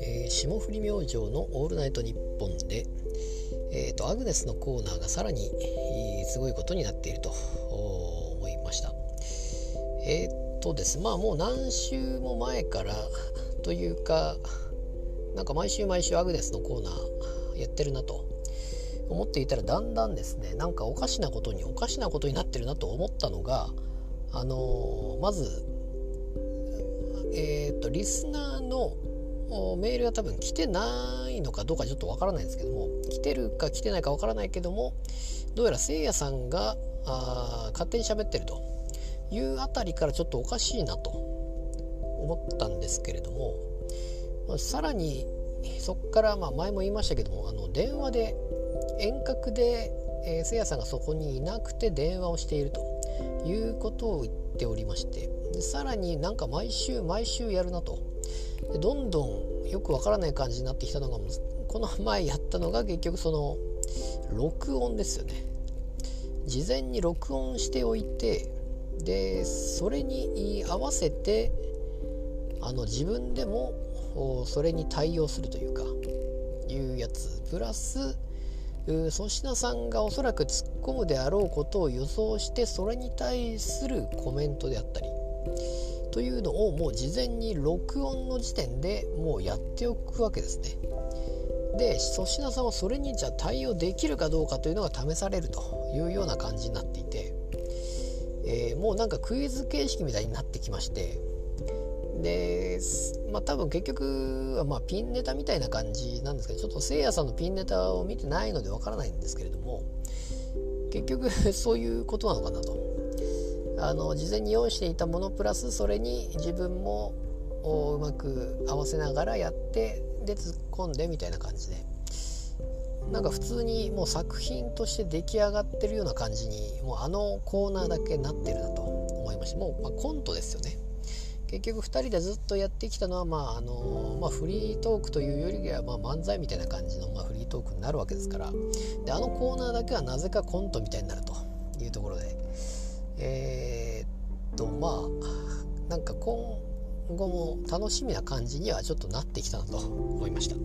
えー霜降り明星の「オールナイトニッポンで」えーと、アグネスのコーナーがさらにすごいことになっていると思いました。えっ、ー、とです。まあもう何週も前からというかなんか毎週毎週アグネスのコーナーやってるなと思っていたらだんだんですねなんかおかしなことにおかしなことになってるなと思ったのがあの、まずえ、ー、とリスナーのメールが多分来てないのかどうかちょっとわからないんですけども来てるか来てないかわからないけどもどうやらせいやさんがあ勝手に喋ってるというあたりからちょっとおかしいなと思ったんですけれども、まあ、さらにそこからまあ前も言いましたけどもあの電話で遠隔で、えー、せいやさんがそこにいなくて電話をしているということを言っておりましてでさらになんか毎週毎週やるなと。でどんどんよくわからない感じになってきたのがこの前やったのが結局その録音ですよね。事前に録音しておいてでそれに合わせてあの自分でもそれに対応するというかいうやつ。プラス粗品さんがおそらく突っ込むであろうことを予想してそれに対するコメントであったり。というのをもう事前に録音の時点でもうやっておくわけですね。で粗品さんはそれにじゃあ対応できるかどうかというのが試されるというような感じになっていて、えー、もうなんかクイズ形式みたいになってきまして。でまあ多分結局はまあピンネタみたいな感じなんですけどちょっとせいやさんのピンネタを見てないのでわからないんですけれども結局そういうことなのかなと。あの事前に用意していたものプラスそれに自分もうまく合わせながらやってで突っ込んでみたいな感じで。なんか普通にもう作品として出来上がってるような感じにもうあのコーナーだけなってるなと思いましたもう、まあ、コントですよね。結局2人でずっとやってきたのは、まああのまあ、フリートークというよりは、まあ、漫才みたいな感じの、まあ、フリートークになるわけですからであのコーナーだけはなぜかコントみたいになるというところでえー、っとまあなんか今後も楽しみな感じにはちょっとなってきたなと思いました。